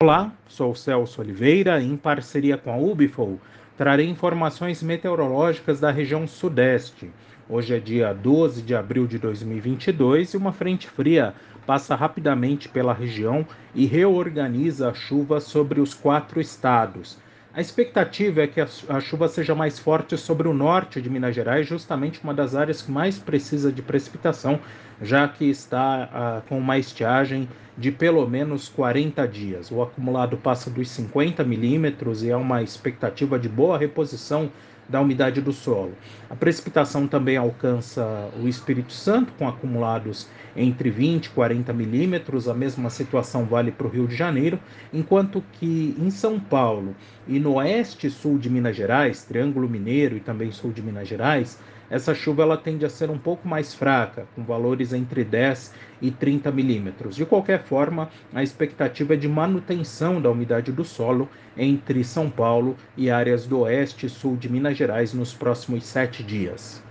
Olá, sou Celso Oliveira, em parceria com a Ubifol, trarei informações meteorológicas da região Sudeste. Hoje é dia 12 de abril de 2022 e uma frente fria passa rapidamente pela região e reorganiza a chuva sobre os quatro estados. A expectativa é que a chuva seja mais forte sobre o norte de Minas Gerais, justamente uma das áreas que mais precisa de precipitação, já que está ah, com uma estiagem de pelo menos 40 dias. O acumulado passa dos 50 milímetros e é uma expectativa de boa reposição da umidade do solo. A precipitação também alcança o Espírito Santo, com acumulados entre 20 e 40 milímetros. A mesma situação vale para o Rio de Janeiro, enquanto que em São Paulo e no oeste e sul de Minas Gerais, Triângulo Mineiro e também sul de Minas Gerais, essa chuva ela tende a ser um pouco mais fraca, com valores entre 10 e 30 milímetros. De qualquer forma, a expectativa é de manutenção da umidade do solo entre São Paulo e áreas do oeste e sul de Minas Gerais nos próximos sete dias.